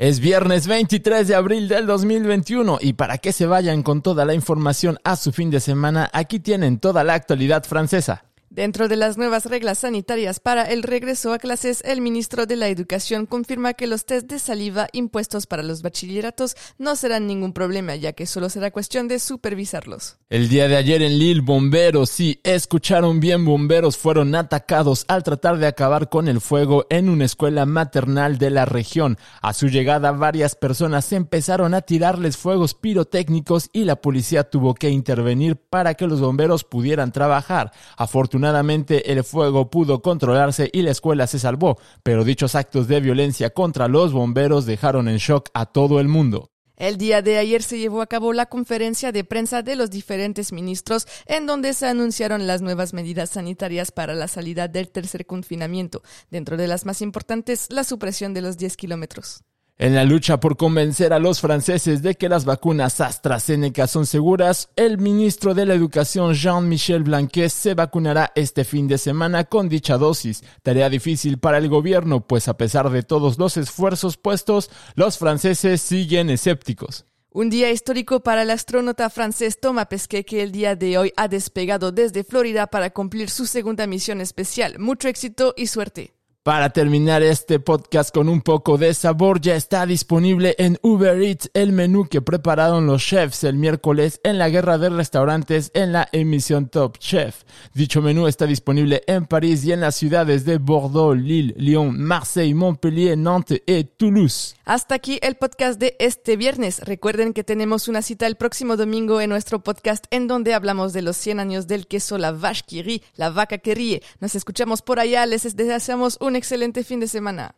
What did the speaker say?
Es viernes 23 de abril del 2021 y para que se vayan con toda la información a su fin de semana, aquí tienen toda la actualidad francesa. Dentro de las nuevas reglas sanitarias para el regreso a clases, el ministro de la Educación confirma que los test de saliva impuestos para los bachilleratos no serán ningún problema, ya que solo será cuestión de supervisarlos. El día de ayer en Lille, bomberos, sí, escucharon bien, bomberos fueron atacados al tratar de acabar con el fuego en una escuela maternal de la región. A su llegada, varias personas empezaron a tirarles fuegos pirotécnicos y la policía tuvo que intervenir para que los bomberos pudieran trabajar. Afortunadamente, Afortunadamente el fuego pudo controlarse y la escuela se salvó, pero dichos actos de violencia contra los bomberos dejaron en shock a todo el mundo. El día de ayer se llevó a cabo la conferencia de prensa de los diferentes ministros en donde se anunciaron las nuevas medidas sanitarias para la salida del tercer confinamiento, dentro de las más importantes la supresión de los 10 kilómetros. En la lucha por convencer a los franceses de que las vacunas AstraZeneca son seguras, el ministro de la Educación Jean-Michel Blanquet se vacunará este fin de semana con dicha dosis. Tarea difícil para el gobierno, pues a pesar de todos los esfuerzos puestos, los franceses siguen escépticos. Un día histórico para el astronauta francés Thomas Pesquet que el día de hoy ha despegado desde Florida para cumplir su segunda misión especial. Mucho éxito y suerte. Para terminar este podcast con un poco de sabor, ya está disponible en Uber Eats el menú que prepararon los chefs el miércoles en la guerra de restaurantes en la emisión Top Chef. Dicho menú está disponible en París y en las ciudades de Bordeaux, Lille, Lyon, Marseille, Montpellier, Nantes y Toulouse. Hasta aquí el podcast de este viernes. Recuerden que tenemos una cita el próximo domingo en nuestro podcast en donde hablamos de los 100 años del queso, la vache qui rit, la vaca que ríe. Nos escuchamos por allá. Les deseamos un excelente fin de semana.